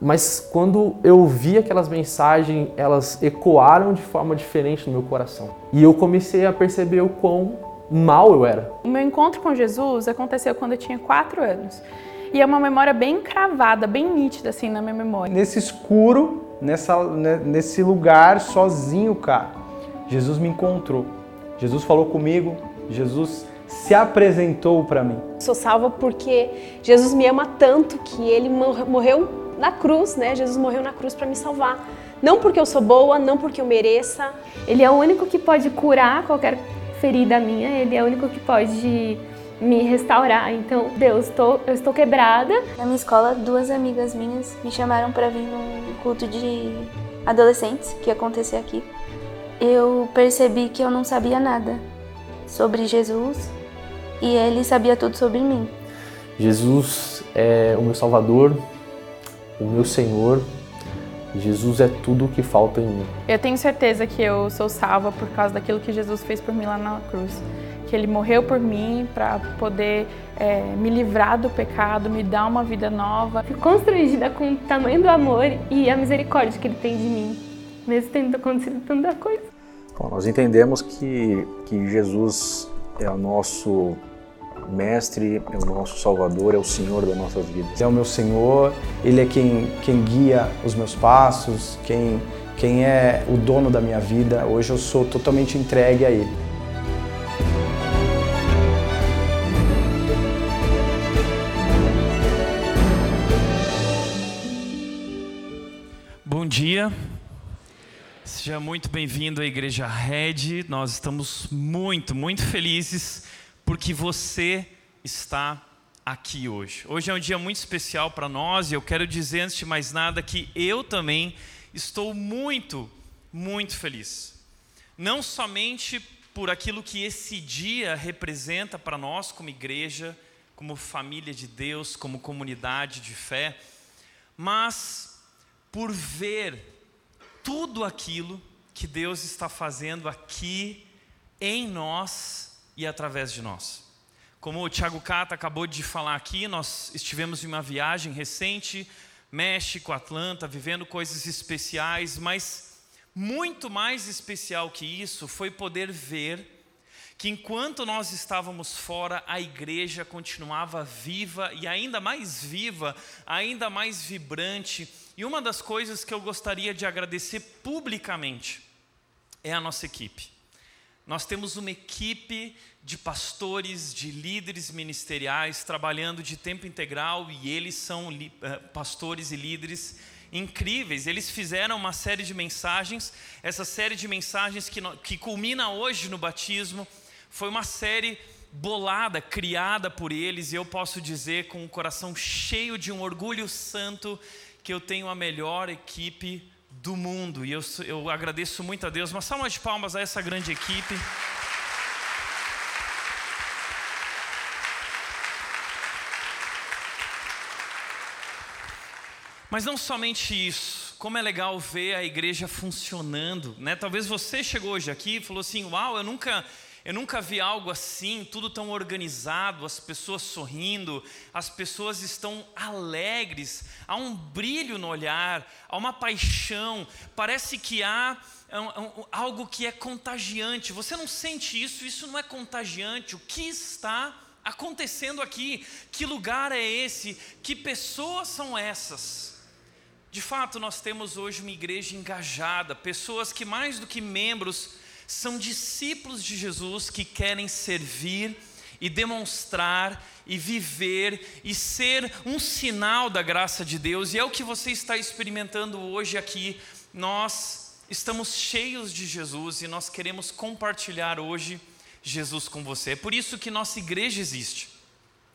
Mas quando eu vi aquelas mensagens, elas ecoaram de forma diferente no meu coração. E eu comecei a perceber o quão mal eu era. O meu encontro com Jesus aconteceu quando eu tinha quatro anos. E é uma memória bem cravada, bem nítida assim na minha memória. Nesse escuro, nessa, né, nesse lugar, sozinho, cara, Jesus me encontrou. Jesus falou comigo, Jesus se apresentou para mim. Sou salva porque Jesus me ama tanto que ele morreu na cruz, né? Jesus morreu na cruz para me salvar. Não porque eu sou boa, não porque eu mereça. Ele é o único que pode curar qualquer ferida minha, ele é o único que pode me restaurar. Então, Deus, tô, eu estou quebrada. Na minha escola, duas amigas minhas me chamaram para vir num culto de adolescentes que ia acontecer aqui. Eu percebi que eu não sabia nada sobre Jesus e ele sabia tudo sobre mim. Jesus é o meu Salvador, o meu Senhor. Jesus é tudo o que falta em mim. Eu tenho certeza que eu sou salva por causa daquilo que Jesus fez por mim lá na cruz. Que Ele morreu por mim para poder é, me livrar do pecado, me dar uma vida nova. Fico constrangida com o tamanho do amor e a misericórdia que Ele tem de mim, mesmo tendo acontecido tanta coisa. Bom, nós entendemos que, que Jesus é o nosso Mestre, é o nosso Salvador, é o Senhor das nossas vidas. É o meu Senhor, Ele é quem, quem guia os meus passos, quem, quem é o dono da minha vida. Hoje eu sou totalmente entregue a Ele. Bom dia. Seja muito bem-vindo à Igreja Red. Nós estamos muito, muito felizes porque você está aqui hoje. Hoje é um dia muito especial para nós e eu quero dizer antes de mais nada que eu também estou muito, muito feliz. Não somente por aquilo que esse dia representa para nós como igreja, como família de Deus, como comunidade de fé, mas por ver tudo aquilo que Deus está fazendo aqui em nós e através de nós. Como o Tiago Cata acabou de falar aqui, nós estivemos em uma viagem recente, México, Atlanta, vivendo coisas especiais, mas muito mais especial que isso foi poder ver que enquanto nós estávamos fora, a igreja continuava viva e ainda mais viva, ainda mais vibrante. E uma das coisas que eu gostaria de agradecer publicamente é a nossa equipe. Nós temos uma equipe de pastores, de líderes ministeriais trabalhando de tempo integral e eles são eh, pastores e líderes incríveis. Eles fizeram uma série de mensagens, essa série de mensagens que, que culmina hoje no batismo, foi uma série bolada, criada por eles, e eu posso dizer com o coração cheio de um orgulho santo que eu tenho a melhor equipe do mundo. E eu, eu agradeço muito a Deus. Uma salva de palmas a essa grande equipe. Mas não somente isso, como é legal ver a igreja funcionando, né? Talvez você chegou hoje aqui e falou assim: "Uau, eu nunca eu nunca vi algo assim, tudo tão organizado, as pessoas sorrindo, as pessoas estão alegres, há um brilho no olhar, há uma paixão, parece que há algo que é contagiante. Você não sente isso, isso não é contagiante. O que está acontecendo aqui? Que lugar é esse? Que pessoas são essas? De fato, nós temos hoje uma igreja engajada, pessoas que mais do que membros, são discípulos de Jesus que querem servir e demonstrar e viver e ser um sinal da graça de Deus, e é o que você está experimentando hoje aqui. Nós estamos cheios de Jesus e nós queremos compartilhar hoje Jesus com você. É por isso que nossa igreja existe.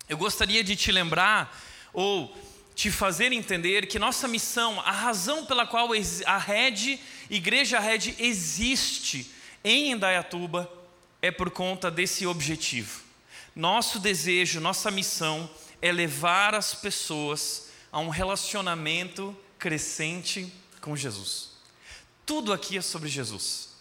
Eu gostaria de te lembrar ou te fazer entender que nossa missão, a razão pela qual a Red, Igreja Red existe, em Indaiatuba é por conta desse objetivo. Nosso desejo, nossa missão é levar as pessoas a um relacionamento crescente com Jesus. Tudo aqui é sobre Jesus.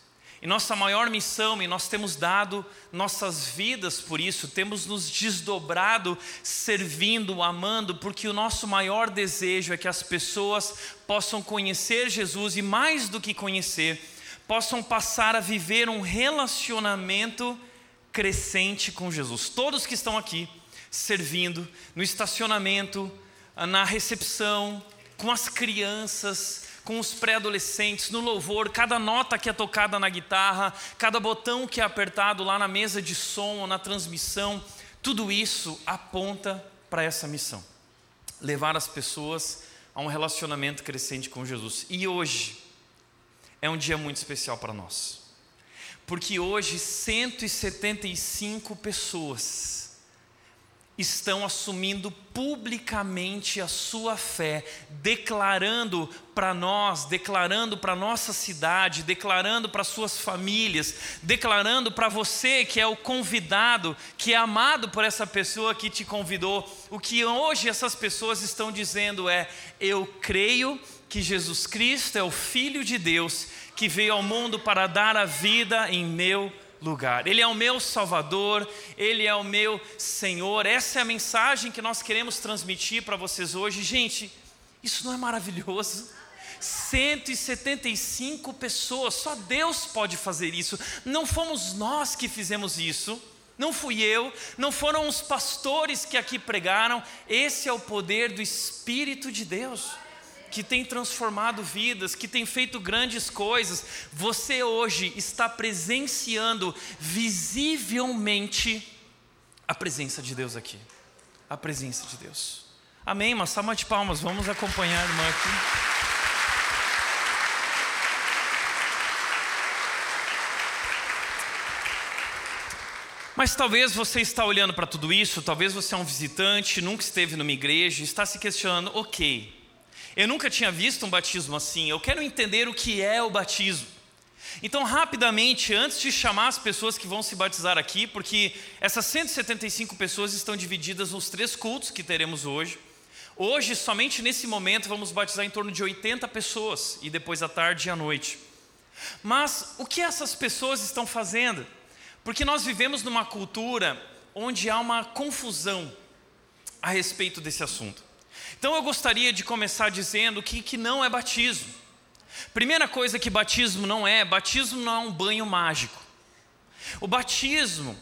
E nossa maior missão, e nós temos dado nossas vidas por isso, temos nos desdobrado servindo, amando, porque o nosso maior desejo é que as pessoas possam conhecer Jesus e, mais do que conhecer, possam passar a viver um relacionamento crescente com Jesus. Todos que estão aqui servindo, no estacionamento, na recepção, com as crianças, com os pré-adolescentes, no louvor, cada nota que é tocada na guitarra, cada botão que é apertado lá na mesa de som ou na transmissão, tudo isso aponta para essa missão: levar as pessoas a um relacionamento crescente com Jesus. E hoje é um dia muito especial para nós, porque hoje 175 pessoas estão assumindo publicamente a sua fé, declarando para nós, declarando para nossa cidade, declarando para suas famílias, declarando para você que é o convidado, que é amado por essa pessoa que te convidou. O que hoje essas pessoas estão dizendo é: eu creio que Jesus Cristo é o filho de Deus que veio ao mundo para dar a vida em meu lugar. Ele é o meu Salvador, Ele é o meu Senhor. Essa é a mensagem que nós queremos transmitir para vocês hoje. Gente, isso não é maravilhoso? 175 pessoas, só Deus pode fazer isso. Não fomos nós que fizemos isso. Não fui eu, não foram os pastores que aqui pregaram, esse é o poder do Espírito de Deus que tem transformado vidas, que tem feito grandes coisas. Você hoje está presenciando visivelmente a presença de Deus aqui. A presença de Deus. Amém? Uma salva de palmas. Vamos acompanhar a irmã aqui. Mas talvez você está olhando para tudo isso, talvez você é um visitante, nunca esteve numa igreja, está se questionando, ok, eu nunca tinha visto um batismo assim. Eu quero entender o que é o batismo. Então, rapidamente, antes de chamar as pessoas que vão se batizar aqui, porque essas 175 pessoas estão divididas nos três cultos que teremos hoje. Hoje, somente nesse momento, vamos batizar em torno de 80 pessoas, e depois à tarde e à noite. Mas o que essas pessoas estão fazendo? Porque nós vivemos numa cultura onde há uma confusão a respeito desse assunto. Então eu gostaria de começar dizendo que, que não é batismo. Primeira coisa que batismo não é, batismo não é um banho mágico. O batismo,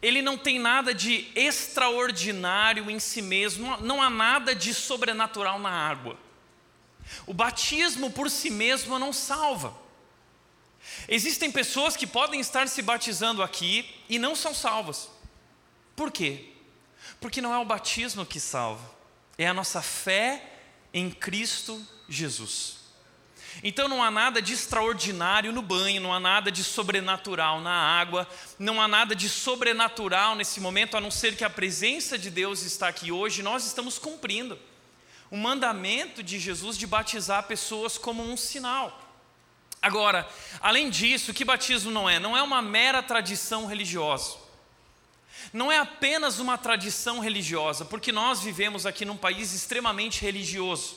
ele não tem nada de extraordinário em si mesmo, não há nada de sobrenatural na água. O batismo por si mesmo não salva. Existem pessoas que podem estar se batizando aqui e não são salvas. Por quê? Porque não é o batismo que salva é a nossa fé em Cristo Jesus. Então não há nada de extraordinário no banho, não há nada de sobrenatural na água, não há nada de sobrenatural nesse momento, a não ser que a presença de Deus está aqui hoje, nós estamos cumprindo o mandamento de Jesus de batizar pessoas como um sinal. Agora, além disso, o que batismo não é? Não é uma mera tradição religiosa não é apenas uma tradição religiosa, porque nós vivemos aqui num país extremamente religioso.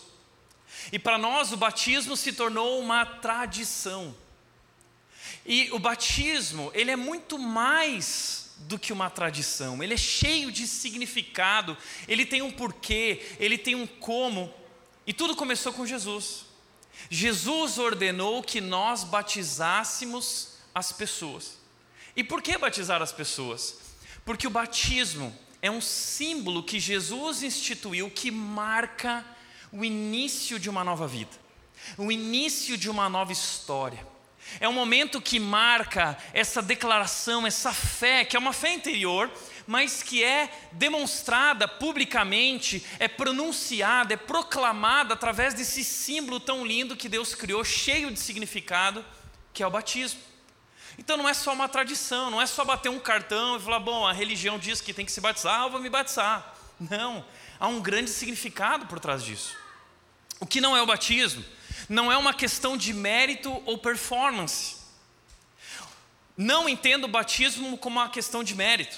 E para nós o batismo se tornou uma tradição. E o batismo, ele é muito mais do que uma tradição, ele é cheio de significado, ele tem um porquê, ele tem um como, e tudo começou com Jesus. Jesus ordenou que nós batizássemos as pessoas. E por que batizar as pessoas? Porque o batismo é um símbolo que Jesus instituiu que marca o início de uma nova vida, o início de uma nova história. É um momento que marca essa declaração, essa fé, que é uma fé interior, mas que é demonstrada publicamente, é pronunciada, é proclamada através desse símbolo tão lindo que Deus criou, cheio de significado, que é o batismo. Então não é só uma tradição, não é só bater um cartão e falar, bom, a religião diz que tem que se batizar, eu vou me batizar. Não, há um grande significado por trás disso. O que não é o batismo? Não é uma questão de mérito ou performance. Não entendo o batismo como uma questão de mérito.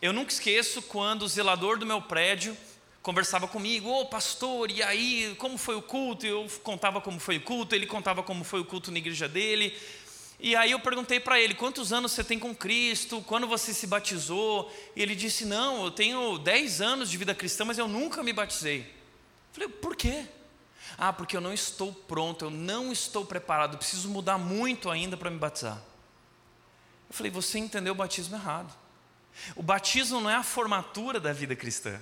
Eu nunca esqueço quando o zelador do meu prédio conversava comigo, ô oh, pastor, e aí, como foi o culto? Eu contava como foi o culto, ele contava como foi o culto na igreja dele. E aí eu perguntei para ele: quantos anos você tem com Cristo? Quando você se batizou? E ele disse: não, eu tenho 10 anos de vida cristã, mas eu nunca me batizei. Eu falei: por quê? Ah, porque eu não estou pronto, eu não estou preparado, preciso mudar muito ainda para me batizar. Eu falei: você entendeu o batismo errado. O batismo não é a formatura da vida cristã.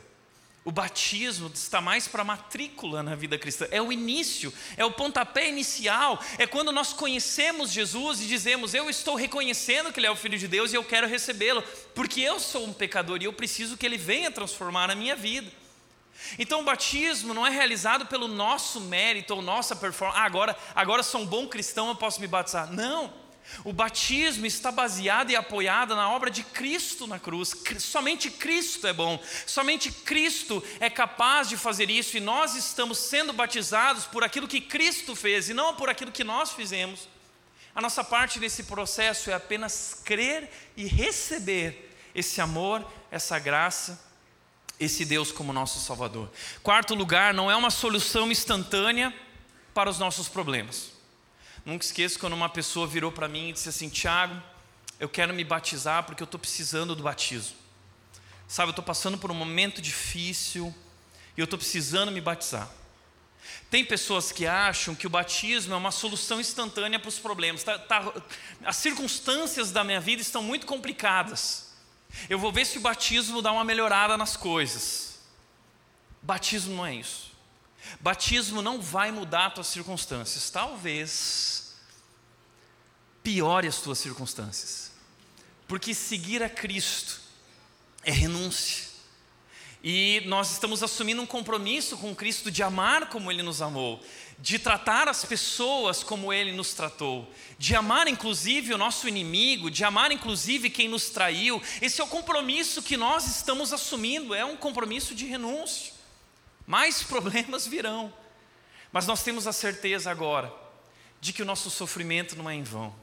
O batismo está mais para matrícula na vida cristã, é o início, é o pontapé inicial, é quando nós conhecemos Jesus e dizemos: Eu estou reconhecendo que Ele é o Filho de Deus e eu quero recebê-lo, porque eu sou um pecador e eu preciso que Ele venha transformar a minha vida. Então o batismo não é realizado pelo nosso mérito ou nossa performance. Ah, agora, agora sou um bom cristão, eu posso me batizar. Não. O batismo está baseado e apoiado na obra de Cristo na cruz. Somente Cristo é bom, somente Cristo é capaz de fazer isso e nós estamos sendo batizados por aquilo que Cristo fez e não por aquilo que nós fizemos. A nossa parte nesse processo é apenas crer e receber esse amor, essa graça, esse Deus como nosso Salvador. Quarto lugar, não é uma solução instantânea para os nossos problemas. Nunca esqueço quando uma pessoa virou para mim e disse assim: Tiago, eu quero me batizar porque eu estou precisando do batismo. Sabe, eu estou passando por um momento difícil e eu estou precisando me batizar. Tem pessoas que acham que o batismo é uma solução instantânea para os problemas. Tá, tá, as circunstâncias da minha vida estão muito complicadas. Eu vou ver se o batismo dá uma melhorada nas coisas. Batismo não é isso. Batismo não vai mudar as tuas circunstâncias. Talvez piore as tuas circunstâncias. Porque seguir a Cristo é renúncia. E nós estamos assumindo um compromisso com Cristo de amar como Ele nos amou, de tratar as pessoas como Ele nos tratou, de amar inclusive o nosso inimigo, de amar inclusive quem nos traiu. Esse é o compromisso que nós estamos assumindo, é um compromisso de renúncia mais problemas virão. Mas nós temos a certeza agora de que o nosso sofrimento não é em vão,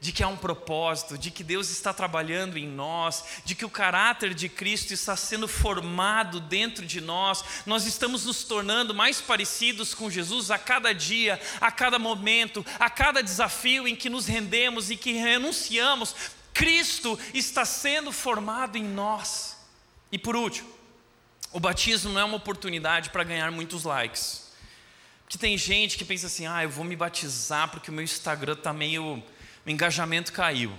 de que há um propósito, de que Deus está trabalhando em nós, de que o caráter de Cristo está sendo formado dentro de nós, nós estamos nos tornando mais parecidos com Jesus a cada dia, a cada momento, a cada desafio em que nos rendemos e que renunciamos. Cristo está sendo formado em nós. E por último, o batismo não é uma oportunidade para ganhar muitos likes. Porque tem gente que pensa assim: ah, eu vou me batizar porque o meu Instagram está meio. o engajamento caiu.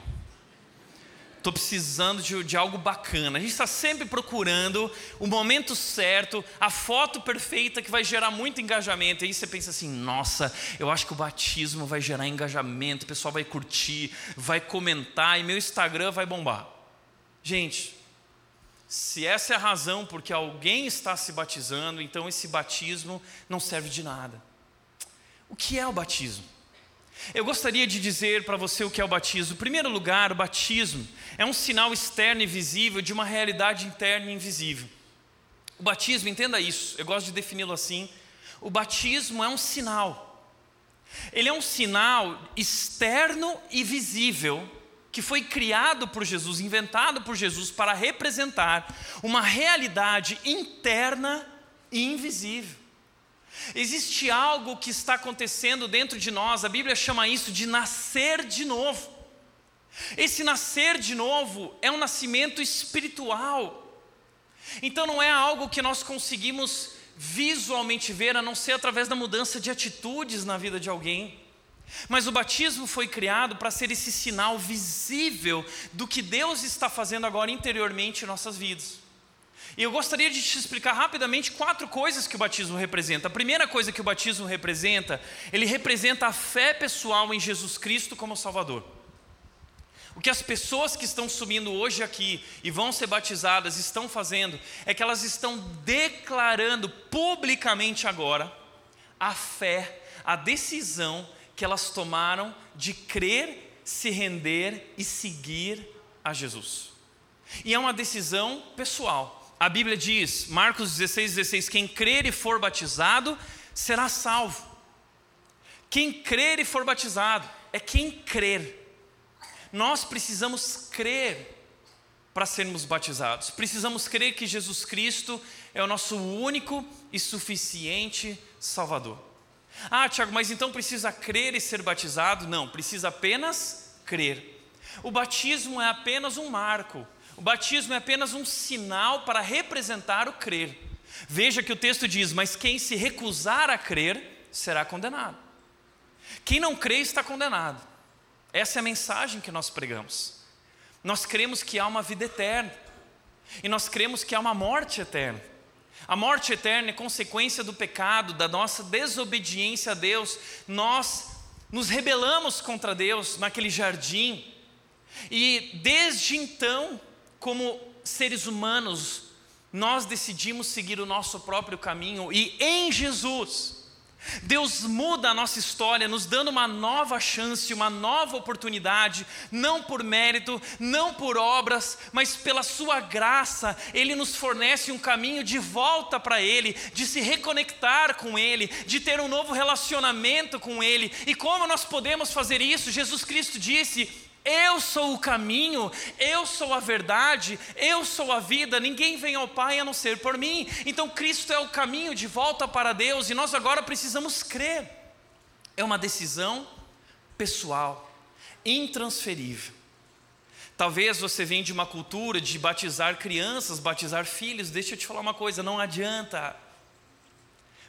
Estou precisando de, de, algo bacana. A gente está sempre procurando o momento certo, a foto perfeita que vai gerar muito engajamento. E aí você pensa assim: nossa, eu acho que o batismo vai gerar engajamento, o pessoal vai curtir, vai comentar e meu Instagram vai bombar. Gente, se essa é a razão porque alguém está se batizando, então esse batismo não serve de nada. O que é o batismo? Eu gostaria de dizer para você o que é o batismo. Em primeiro lugar, o batismo é um sinal externo e visível de uma realidade interna e invisível. O batismo, entenda isso, eu gosto de defini-lo assim. O batismo é um sinal. Ele é um sinal externo e visível que foi criado por Jesus, inventado por Jesus para representar uma realidade interna e invisível. Existe algo que está acontecendo dentro de nós, a Bíblia chama isso de nascer de novo. Esse nascer de novo é um nascimento espiritual. Então não é algo que nós conseguimos visualmente ver, a não ser através da mudança de atitudes na vida de alguém. Mas o batismo foi criado para ser esse sinal visível do que Deus está fazendo agora interiormente em nossas vidas. E eu gostaria de te explicar rapidamente quatro coisas que o batismo representa. A primeira coisa que o batismo representa, ele representa a fé pessoal em Jesus Cristo como Salvador. O que as pessoas que estão subindo hoje aqui e vão ser batizadas estão fazendo é que elas estão declarando publicamente agora a fé, a decisão que elas tomaram de crer, se render e seguir a Jesus. E é uma decisão pessoal. A Bíblia diz, Marcos 16, 16: quem crer e for batizado será salvo. Quem crer e for batizado é quem crer. Nós precisamos crer para sermos batizados. Precisamos crer que Jesus Cristo é o nosso único e suficiente Salvador. Ah, Tiago, mas então precisa crer e ser batizado? Não, precisa apenas crer. O batismo é apenas um marco, o batismo é apenas um sinal para representar o crer. Veja que o texto diz: Mas quem se recusar a crer será condenado. Quem não crê está condenado. Essa é a mensagem que nós pregamos. Nós cremos que há uma vida eterna. E nós cremos que há uma morte eterna. A morte eterna é consequência do pecado, da nossa desobediência a Deus. Nós nos rebelamos contra Deus naquele jardim. E desde então, como seres humanos, nós decidimos seguir o nosso próprio caminho e em Jesus Deus muda a nossa história, nos dando uma nova chance, uma nova oportunidade, não por mérito, não por obras, mas pela Sua graça, Ele nos fornece um caminho de volta para Ele, de se reconectar com Ele, de ter um novo relacionamento com Ele. E como nós podemos fazer isso? Jesus Cristo disse: eu sou o caminho, eu sou a verdade, eu sou a vida, ninguém vem ao Pai a não ser por mim. Então Cristo é o caminho de volta para Deus e nós agora precisamos crer. É uma decisão pessoal, intransferível. Talvez você venha de uma cultura de batizar crianças, batizar filhos. Deixa eu te falar uma coisa: não adianta.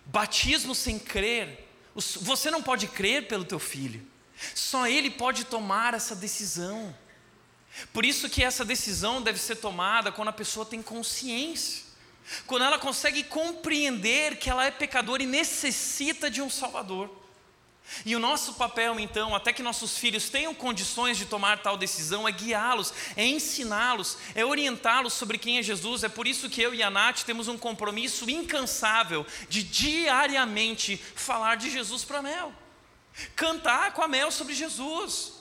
Batismo sem crer, você não pode crer pelo teu filho. Só ele pode tomar essa decisão. Por isso que essa decisão deve ser tomada quando a pessoa tem consciência. Quando ela consegue compreender que ela é pecadora e necessita de um Salvador. E o nosso papel, então, até que nossos filhos tenham condições de tomar tal decisão, é guiá-los, é ensiná-los, é orientá-los sobre quem é Jesus. É por isso que eu e a Nath temos um compromisso incansável de diariamente falar de Jesus para Mel. Cantar com a Mel sobre Jesus.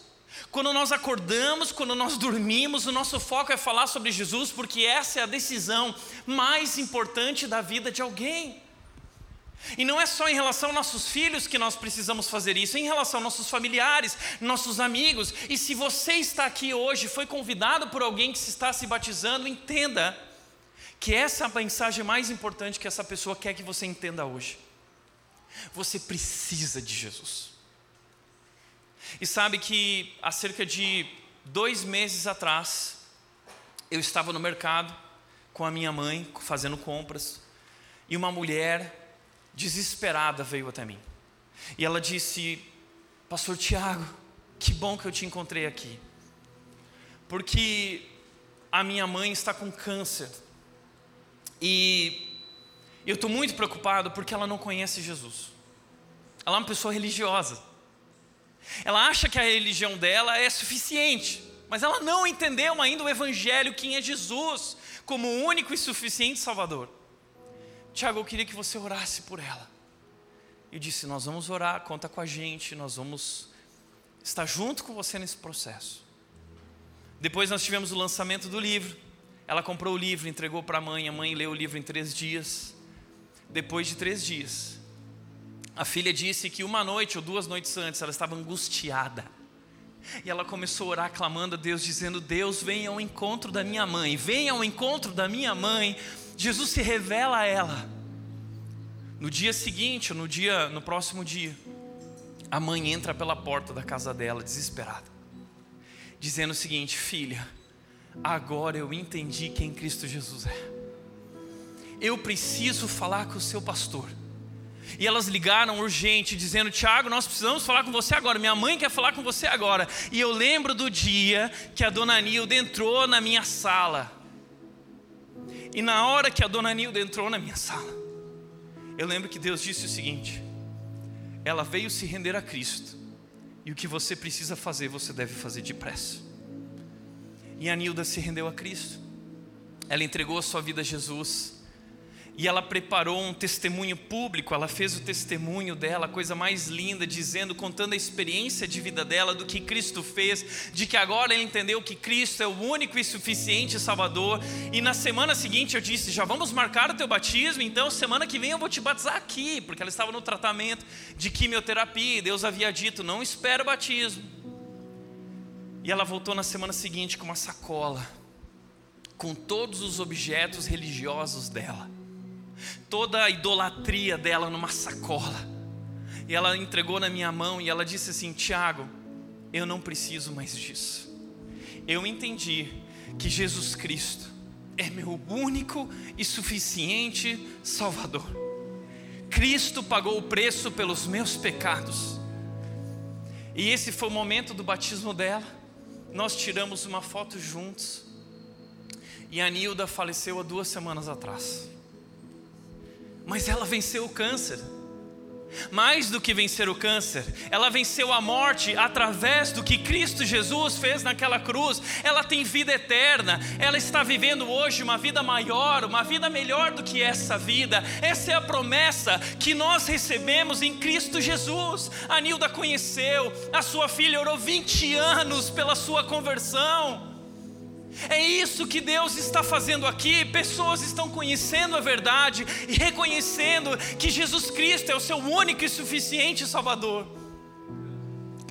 Quando nós acordamos, quando nós dormimos, o nosso foco é falar sobre Jesus, porque essa é a decisão mais importante da vida de alguém. E não é só em relação aos nossos filhos que nós precisamos fazer isso, é em relação aos nossos familiares, nossos amigos. E se você está aqui hoje, foi convidado por alguém que se está se batizando, entenda que essa é a mensagem mais importante que essa pessoa quer que você entenda hoje. Você precisa de Jesus. E sabe que há cerca de dois meses atrás, eu estava no mercado com a minha mãe, fazendo compras, e uma mulher desesperada veio até mim. E ela disse: Pastor Tiago, que bom que eu te encontrei aqui, porque a minha mãe está com câncer e eu estou muito preocupado porque ela não conhece Jesus. Ela é uma pessoa religiosa. Ela acha que a religião dela é suficiente, mas ela não entendeu ainda o Evangelho, quem é Jesus, como o único e suficiente Salvador. Tiago, eu queria que você orasse por ela. Eu disse: Nós vamos orar, conta com a gente, nós vamos estar junto com você nesse processo. Depois nós tivemos o lançamento do livro. Ela comprou o livro, entregou para a mãe, a mãe leu o livro em três dias. Depois de três dias, a filha disse que uma noite ou duas noites antes ela estava angustiada. E ela começou a orar clamando a Deus, dizendo: Deus, venha ao encontro da minha mãe, venha ao encontro da minha mãe. Jesus se revela a ela. No dia seguinte, no dia, no próximo dia, a mãe entra pela porta da casa dela, desesperada, dizendo o seguinte: Filha, agora eu entendi quem Cristo Jesus é. Eu preciso falar com o seu pastor. E elas ligaram urgente, dizendo: Tiago, nós precisamos falar com você agora. Minha mãe quer falar com você agora. E eu lembro do dia que a dona Nilda entrou na minha sala. E na hora que a dona Nilda entrou na minha sala, eu lembro que Deus disse o seguinte: ela veio se render a Cristo. E o que você precisa fazer, você deve fazer depressa. E a Nilda se rendeu a Cristo. Ela entregou a sua vida a Jesus e ela preparou um testemunho público, ela fez o testemunho dela, a coisa mais linda, dizendo, contando a experiência de vida dela, do que Cristo fez, de que agora ela entendeu que Cristo é o único e suficiente Salvador. E na semana seguinte eu disse: já vamos marcar o teu batismo, então semana que vem eu vou te batizar aqui, porque ela estava no tratamento de quimioterapia e Deus havia dito: não espera o batismo. E ela voltou na semana seguinte com uma sacola, com todos os objetos religiosos dela toda a idolatria dela numa sacola. E ela entregou na minha mão e ela disse assim: Tiago, eu não preciso mais disso. Eu entendi que Jesus Cristo é meu único e suficiente Salvador. Cristo pagou o preço pelos meus pecados. E esse foi o momento do batismo dela. Nós tiramos uma foto juntos. E a Nilda faleceu há duas semanas atrás. Mas ela venceu o câncer. Mais do que vencer o câncer, ela venceu a morte através do que Cristo Jesus fez naquela cruz. Ela tem vida eterna, ela está vivendo hoje uma vida maior, uma vida melhor do que essa vida. Essa é a promessa que nós recebemos em Cristo Jesus. A Nilda conheceu, a sua filha orou 20 anos pela sua conversão. É isso que Deus está fazendo aqui. Pessoas estão conhecendo a verdade e reconhecendo que Jesus Cristo é o seu único e suficiente Salvador.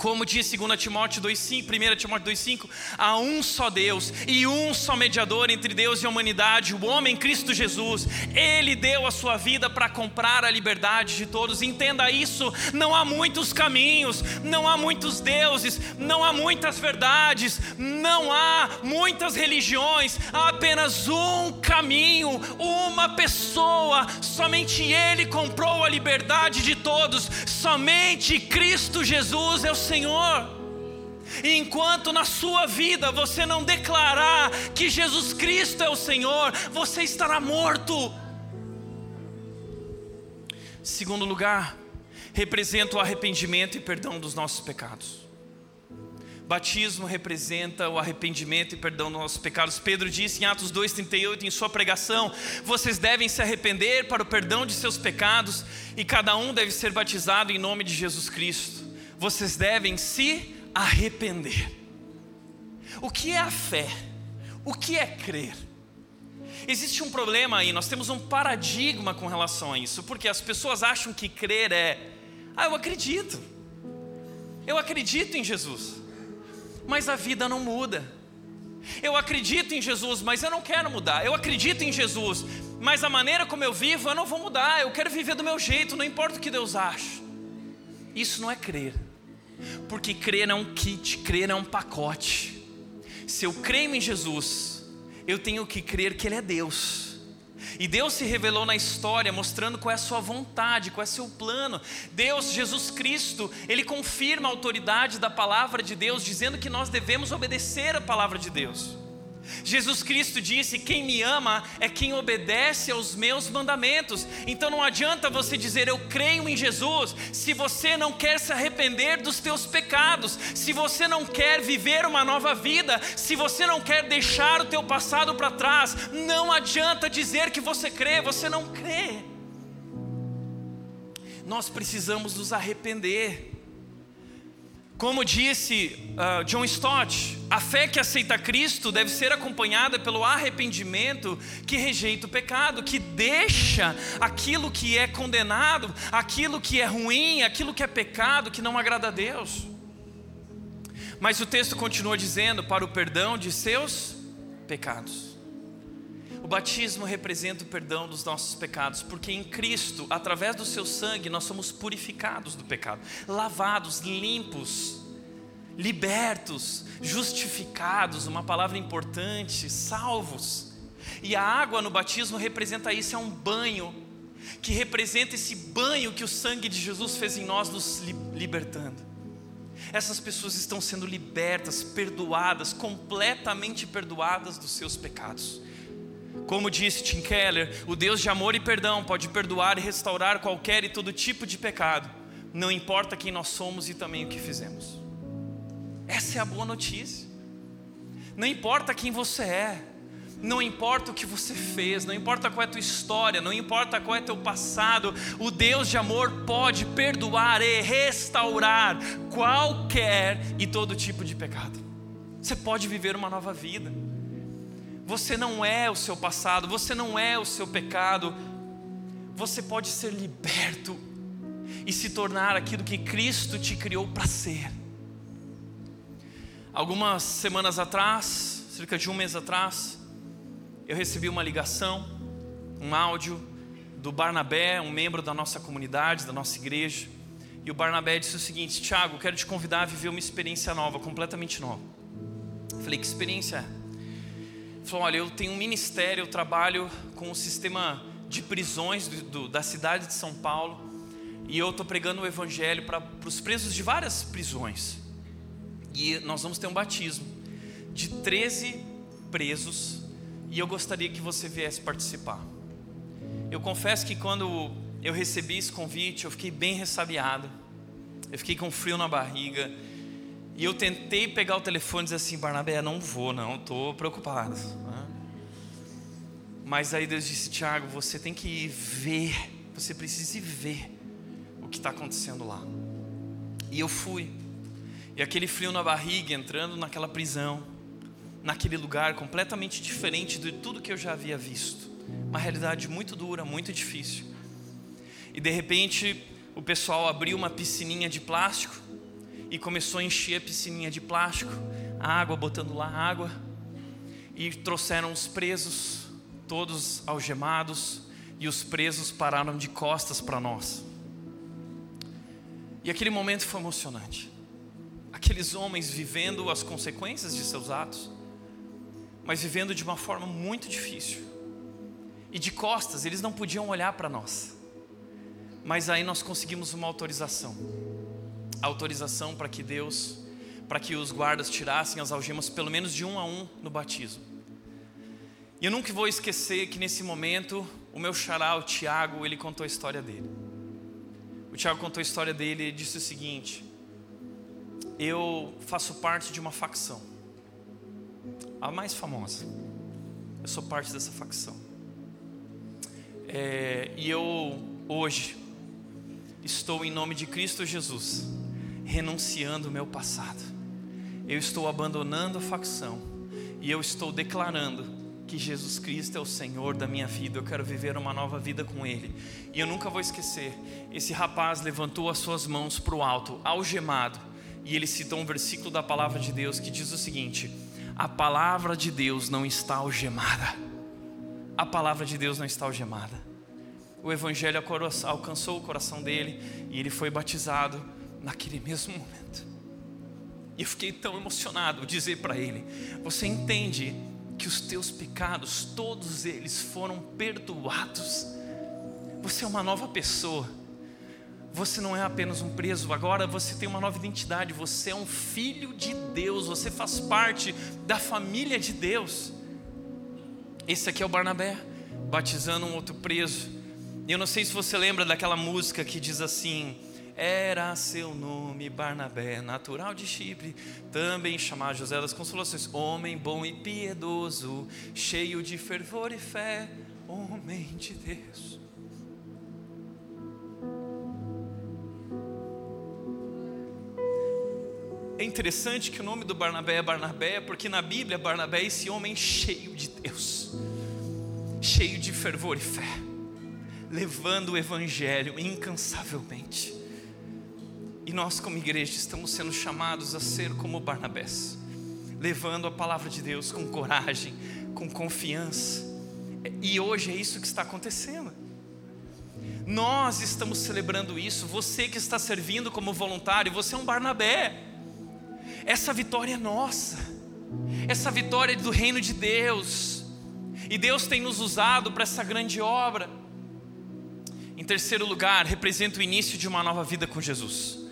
Como diz 2 Timóteo 2,5, 1 Timóteo 2,5, há um só Deus e um só mediador entre Deus e a humanidade, o homem Cristo Jesus. Ele deu a sua vida para comprar a liberdade de todos. Entenda isso: não há muitos caminhos, não há muitos deuses, não há muitas verdades, não há muitas religiões, há apenas um caminho, uma pessoa. Somente Ele comprou a liberdade de todos, somente Cristo Jesus é o Senhor. E enquanto na sua vida você não declarar que Jesus Cristo é o Senhor, você estará morto. Segundo lugar, representa o arrependimento e perdão dos nossos pecados. Batismo representa o arrependimento e perdão dos nossos pecados. Pedro disse em Atos 2,38, em sua pregação: Vocês devem se arrepender para o perdão de seus pecados, e cada um deve ser batizado em nome de Jesus Cristo vocês devem se arrepender. O que é a fé? O que é crer? Existe um problema aí, nós temos um paradigma com relação a isso, porque as pessoas acham que crer é, ah, eu acredito, eu acredito em Jesus, mas a vida não muda. Eu acredito em Jesus, mas eu não quero mudar. Eu acredito em Jesus, mas a maneira como eu vivo eu não vou mudar. Eu quero viver do meu jeito, não importa o que Deus acha. Isso não é crer. Porque crer é um kit, crer é um pacote. Se eu creio em Jesus, eu tenho que crer que Ele é Deus. E Deus se revelou na história, mostrando qual é a sua vontade, qual é o seu plano. Deus, Jesus Cristo, Ele confirma a autoridade da palavra de Deus, dizendo que nós devemos obedecer a palavra de Deus. Jesus Cristo disse: Quem me ama é quem obedece aos meus mandamentos. Então não adianta você dizer eu creio em Jesus, se você não quer se arrepender dos teus pecados, se você não quer viver uma nova vida, se você não quer deixar o teu passado para trás, não adianta dizer que você crê, você não crê. Nós precisamos nos arrepender. Como disse uh, John Stott, a fé que aceita Cristo deve ser acompanhada pelo arrependimento que rejeita o pecado, que deixa aquilo que é condenado, aquilo que é ruim, aquilo que é pecado, que não agrada a Deus. Mas o texto continua dizendo: para o perdão de seus pecados batismo representa o perdão dos nossos pecados, porque em Cristo, através do seu sangue, nós somos purificados do pecado, lavados, limpos, libertos, justificados uma palavra importante salvos. E a água no batismo representa isso, é um banho, que representa esse banho que o sangue de Jesus fez em nós, nos libertando. Essas pessoas estão sendo libertas, perdoadas, completamente perdoadas dos seus pecados. Como disse Tim Keller, o Deus de amor e perdão pode perdoar e restaurar qualquer e todo tipo de pecado, não importa quem nós somos e também o que fizemos. Essa é a boa notícia. Não importa quem você é, não importa o que você fez, não importa qual é a tua história, não importa qual é teu passado, o Deus de amor pode perdoar e restaurar qualquer e todo tipo de pecado. Você pode viver uma nova vida. Você não é o seu passado, você não é o seu pecado. Você pode ser liberto e se tornar aquilo que Cristo te criou para ser. Algumas semanas atrás, cerca de um mês atrás, eu recebi uma ligação, um áudio do Barnabé, um membro da nossa comunidade, da nossa igreja. E o Barnabé disse o seguinte: Tiago, quero te convidar a viver uma experiência nova, completamente nova. Eu falei: Que experiência é? Falou: Olha, eu tenho um ministério, eu trabalho com o sistema de prisões do, do, da cidade de São Paulo e eu estou pregando o evangelho para os presos de várias prisões. E nós vamos ter um batismo de 13 presos e eu gostaria que você viesse participar. Eu confesso que quando eu recebi esse convite, eu fiquei bem ressabiado, eu fiquei com frio na barriga e eu tentei pegar o telefone e dizer assim: Barnabé, não vou, não, estou preocupado. Né? Mas aí Deus disse: Tiago, você tem que ver, você precisa ver o que está acontecendo lá. E eu fui. E aquele frio na barriga, entrando naquela prisão, naquele lugar completamente diferente de tudo que eu já havia visto. Uma realidade muito dura, muito difícil. E de repente, o pessoal abriu uma piscininha de plástico e começou a encher a piscininha de plástico, água, botando lá água. E trouxeram os presos, todos algemados, e os presos pararam de costas para nós. E aquele momento foi emocionante. Aqueles homens vivendo as consequências de seus atos, mas vivendo de uma forma muito difícil. E de costas, eles não podiam olhar para nós. Mas aí nós conseguimos uma autorização. Autorização para que Deus, para que os guardas tirassem as algemas pelo menos de um a um no batismo. E eu nunca vou esquecer que nesse momento, o meu xará, o Tiago, ele contou a história dele. O Tiago contou a história dele e disse o seguinte: Eu faço parte de uma facção, a mais famosa. Eu sou parte dessa facção. É, e eu, hoje, estou em nome de Cristo Jesus, renunciando o meu passado. Eu estou abandonando a facção e eu estou declarando que Jesus Cristo é o Senhor da minha vida, eu quero viver uma nova vida com Ele. E eu nunca vou esquecer: esse rapaz levantou as suas mãos para o alto, algemado, e ele citou um versículo da palavra de Deus que diz o seguinte: A palavra de Deus não está algemada. A palavra de Deus não está algemada. O Evangelho alcançou o coração dele e ele foi batizado naquele mesmo momento. E eu fiquei tão emocionado dizer para ele: Você entende que os teus pecados, todos eles foram perdoados. Você é uma nova pessoa. Você não é apenas um preso, agora você tem uma nova identidade. Você é um filho de Deus, você faz parte da família de Deus. Esse aqui é o Barnabé, batizando um outro preso. E eu não sei se você lembra daquela música que diz assim: era seu nome Barnabé, natural de Chipre, também chamado José das Consolações, homem bom e piedoso, cheio de fervor e fé, homem de Deus. É interessante que o nome do Barnabé é Barnabé, porque na Bíblia Barnabé é esse homem cheio de Deus, cheio de fervor e fé, levando o Evangelho incansavelmente. E nós, como igreja, estamos sendo chamados a ser como Barnabés, levando a palavra de Deus com coragem, com confiança. E hoje é isso que está acontecendo. Nós estamos celebrando isso. Você que está servindo como voluntário, você é um Barnabé. Essa vitória é nossa. Essa vitória é do reino de Deus. E Deus tem nos usado para essa grande obra. Em terceiro lugar, representa o início de uma nova vida com Jesus.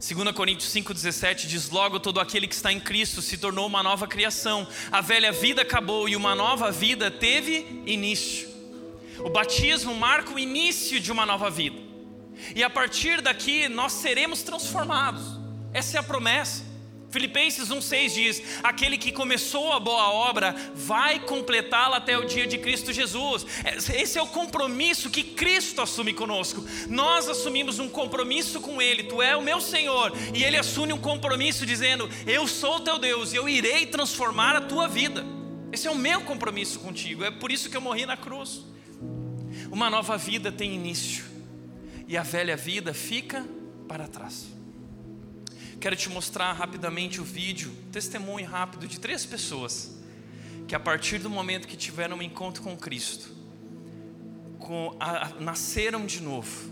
2 Coríntios 5,17 diz: Logo todo aquele que está em Cristo se tornou uma nova criação, a velha vida acabou e uma nova vida teve início. O batismo marca o início de uma nova vida, e a partir daqui nós seremos transformados, essa é a promessa. Filipenses 1,6 diz: Aquele que começou a boa obra vai completá-la até o dia de Cristo Jesus. Esse é o compromisso que Cristo assume conosco. Nós assumimos um compromisso com Ele, Tu é o meu Senhor, e Ele assume um compromisso dizendo: Eu sou teu Deus e eu irei transformar a tua vida. Esse é o meu compromisso contigo, é por isso que eu morri na cruz. Uma nova vida tem início, e a velha vida fica para trás. Quero te mostrar rapidamente o vídeo, testemunho rápido de três pessoas que a partir do momento que tiveram um encontro com Cristo, com a, nasceram de novo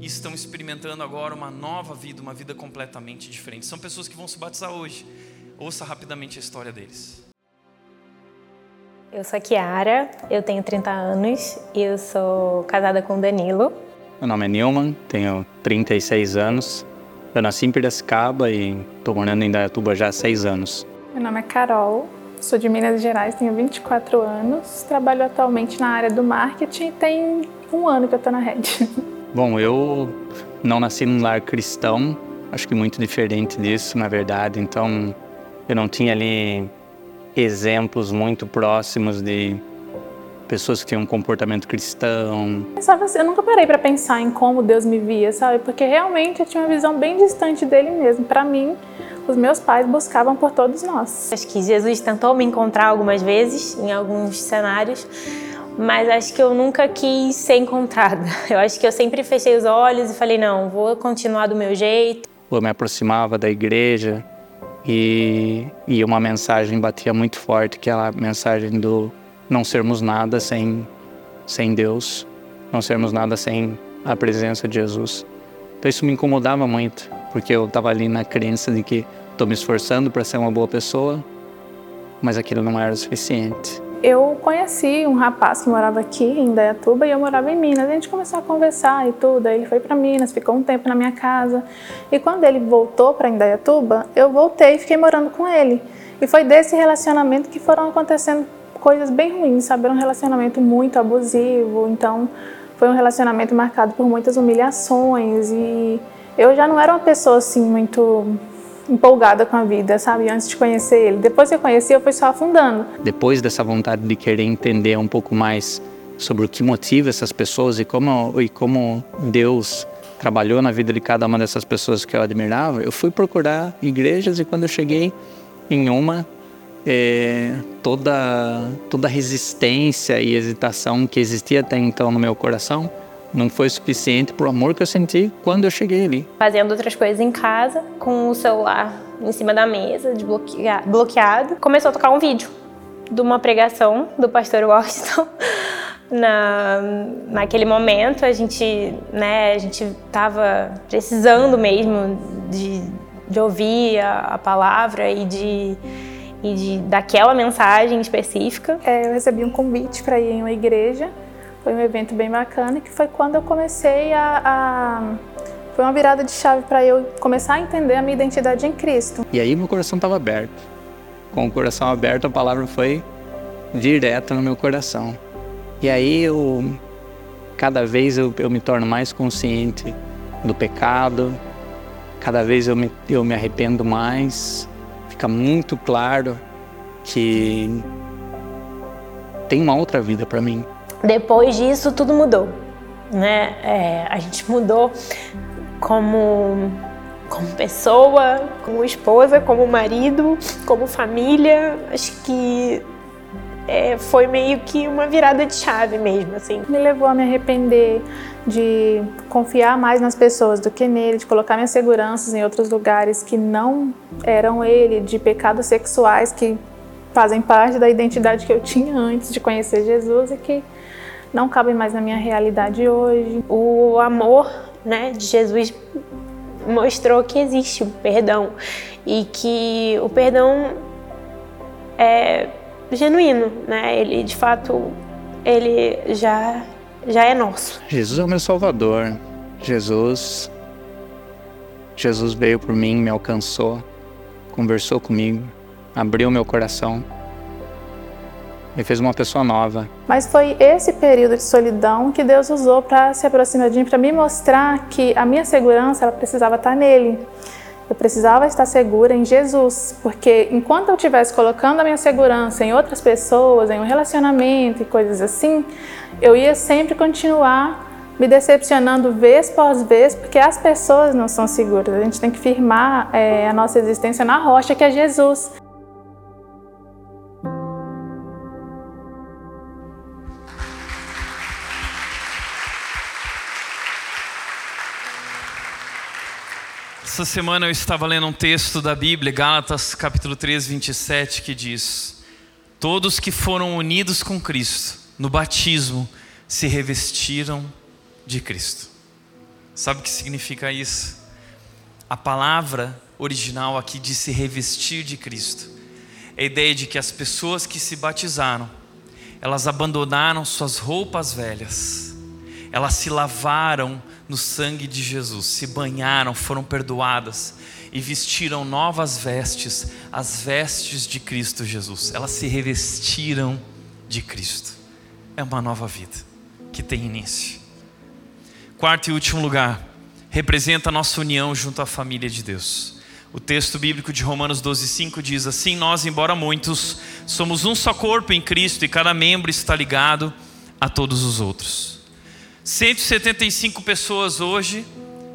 e estão experimentando agora uma nova vida, uma vida completamente diferente. São pessoas que vão se batizar hoje. Ouça rapidamente a história deles. Eu sou a Kiara, eu tenho 30 anos e eu sou casada com o Danilo. Meu nome é Nilman, tenho 36 anos. Eu nasci em Piracicaba e estou morando em Dayatuba já há 6 anos. Meu nome é Carol, sou de Minas Gerais, tenho 24 anos. Trabalho atualmente na área do marketing e tem um ano que eu estou na rede. Bom, eu não nasci num lar cristão, acho que muito diferente disso, na verdade. Então, eu não tinha ali exemplos muito próximos de pessoas que tinham um comportamento cristão. Sabe, assim, eu nunca parei para pensar em como Deus me via, sabe? Porque realmente eu tinha uma visão bem distante dele mesmo. Para mim, os meus pais buscavam por todos nós. Acho que Jesus tentou me encontrar algumas vezes em alguns cenários, mas acho que eu nunca quis ser encontrada. Eu acho que eu sempre fechei os olhos e falei: não, vou continuar do meu jeito. Eu me aproximava da igreja, e, e uma mensagem batia muito forte, que é a mensagem do não sermos nada sem, sem Deus, não sermos nada sem a presença de Jesus. Então isso me incomodava muito, porque eu estava ali na crença de que estou me esforçando para ser uma boa pessoa, mas aquilo não era o suficiente. Eu conheci um rapaz que morava aqui em Dayatuba e eu morava em Minas. A gente começou a conversar e tudo. Aí ele foi para Minas, ficou um tempo na minha casa. E quando ele voltou para Indaiatuba, eu voltei e fiquei morando com ele. E foi desse relacionamento que foram acontecendo coisas bem ruins, sabe? Era um relacionamento muito abusivo. Então, foi um relacionamento marcado por muitas humilhações e eu já não era uma pessoa assim muito empolgada com a vida, sabe? Antes de conhecer ele. Depois que eu conheci, eu fui só afundando. Depois dessa vontade de querer entender um pouco mais sobre o que motiva essas pessoas e como, e como Deus trabalhou na vida de cada uma dessas pessoas que eu admirava, eu fui procurar igrejas e quando eu cheguei em uma, é, toda, toda resistência e hesitação que existia até então no meu coração não foi suficiente pro amor que eu senti quando eu cheguei ali. Fazendo outras coisas em casa, com o celular em cima da mesa, bloqueado, começou a tocar um vídeo de uma pregação do pastor Washington. Na, naquele momento a gente, né, a gente tava precisando mesmo de, de ouvir a, a palavra e de e de daquela mensagem específica. É, eu recebi um convite para ir em uma igreja foi um evento bem bacana que foi quando eu comecei a, a foi uma virada de chave para eu começar a entender a minha identidade em Cristo. E aí meu coração estava aberto. Com o coração aberto, a palavra foi direta no meu coração. E aí eu cada vez eu, eu me torno mais consciente do pecado. Cada vez eu me, eu me arrependo mais. Fica muito claro que tem uma outra vida para mim. Depois disso, tudo mudou. Né? É, a gente mudou como, como pessoa, como esposa, como marido, como família. Acho que é, foi meio que uma virada de chave mesmo, assim. Me levou a me arrepender de confiar mais nas pessoas do que nele, de colocar minhas seguranças em outros lugares que não eram ele, de pecados sexuais que fazem parte da identidade que eu tinha antes de conhecer Jesus e que não cabem mais na minha realidade hoje. O amor né, de Jesus mostrou que existe o perdão e que o perdão é genuíno, né? Ele de fato ele já já é nosso. Jesus é o meu salvador. Jesus Jesus veio por mim, me alcançou, conversou comigo, abriu meu coração me fez uma pessoa nova. Mas foi esse período de solidão que Deus usou para se aproximar de mim, para me mostrar que a minha segurança ela precisava estar nele. Eu precisava estar segura em Jesus, porque enquanto eu estivesse colocando a minha segurança em outras pessoas, em um relacionamento e coisas assim, eu ia sempre continuar me decepcionando vez após vez, porque as pessoas não são seguras. A gente tem que firmar é, a nossa existência na rocha que é Jesus. Essa semana eu estava lendo um texto da Bíblia, Gálatas capítulo 3, 27, que diz: Todos que foram unidos com Cristo no batismo se revestiram de Cristo. Sabe o que significa isso? A palavra original aqui de se revestir de Cristo. É a ideia de que as pessoas que se batizaram, elas abandonaram suas roupas velhas, elas se lavaram no sangue de Jesus, se banharam, foram perdoadas e vestiram novas vestes, as vestes de Cristo Jesus. Elas se revestiram de Cristo. É uma nova vida que tem início. Quarto e último lugar, representa a nossa união junto à família de Deus. O texto bíblico de Romanos 12,5 diz assim: Nós, embora muitos, somos um só corpo em Cristo e cada membro está ligado a todos os outros. 175 pessoas hoje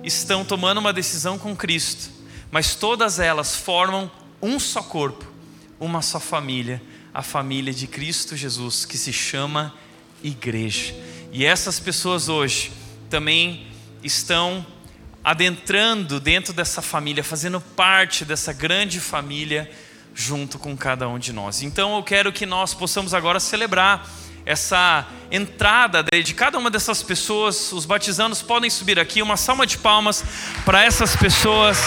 estão tomando uma decisão com Cristo, mas todas elas formam um só corpo, uma só família, a família de Cristo Jesus, que se chama Igreja. E essas pessoas hoje também estão adentrando dentro dessa família, fazendo parte dessa grande família junto com cada um de nós. Então eu quero que nós possamos agora celebrar essa entrada de cada uma dessas pessoas. Os batizandos podem subir aqui. Uma salva de palmas para essas pessoas.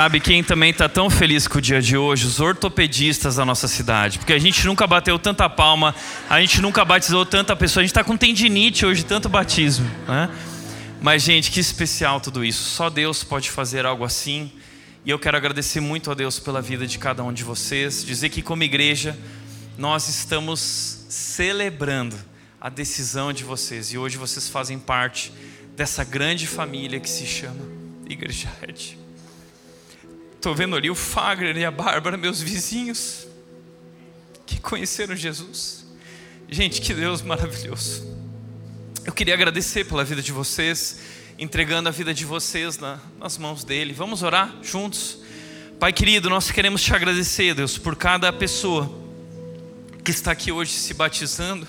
Sabe quem também está tão feliz com o dia de hoje? Os ortopedistas da nossa cidade. Porque a gente nunca bateu tanta palma, a gente nunca batizou tanta pessoa. A gente está com tendinite hoje, tanto batismo. Né? Mas, gente, que especial tudo isso. Só Deus pode fazer algo assim. E eu quero agradecer muito a Deus pela vida de cada um de vocês. Dizer que, como igreja, nós estamos celebrando a decisão de vocês. E hoje vocês fazem parte dessa grande família que se chama Igreja Red. Estou vendo ali o Fagner e a Bárbara, meus vizinhos, que conheceram Jesus. Gente, que Deus maravilhoso. Eu queria agradecer pela vida de vocês, entregando a vida de vocês na, nas mãos dele. Vamos orar juntos? Pai querido, nós queremos te agradecer, Deus, por cada pessoa que está aqui hoje se batizando,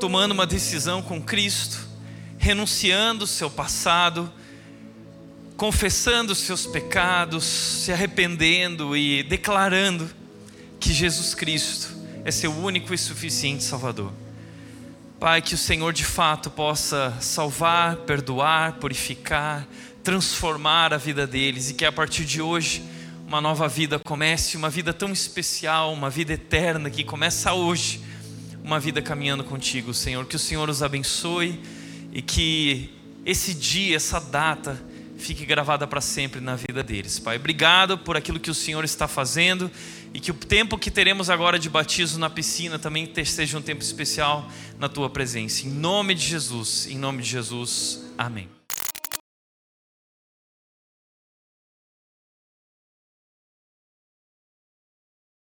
tomando uma decisão com Cristo, renunciando o seu passado confessando os seus pecados, se arrependendo e declarando que Jesus Cristo é seu único e suficiente Salvador. Pai, que o Senhor de fato possa salvar, perdoar, purificar, transformar a vida deles e que a partir de hoje uma nova vida comece, uma vida tão especial, uma vida eterna que começa hoje, uma vida caminhando contigo, Senhor. Que o Senhor os abençoe e que esse dia, essa data, fique gravada para sempre na vida deles. Pai, obrigado por aquilo que o Senhor está fazendo e que o tempo que teremos agora de batismo na piscina também seja um tempo especial na tua presença. Em nome de Jesus, em nome de Jesus. Amém.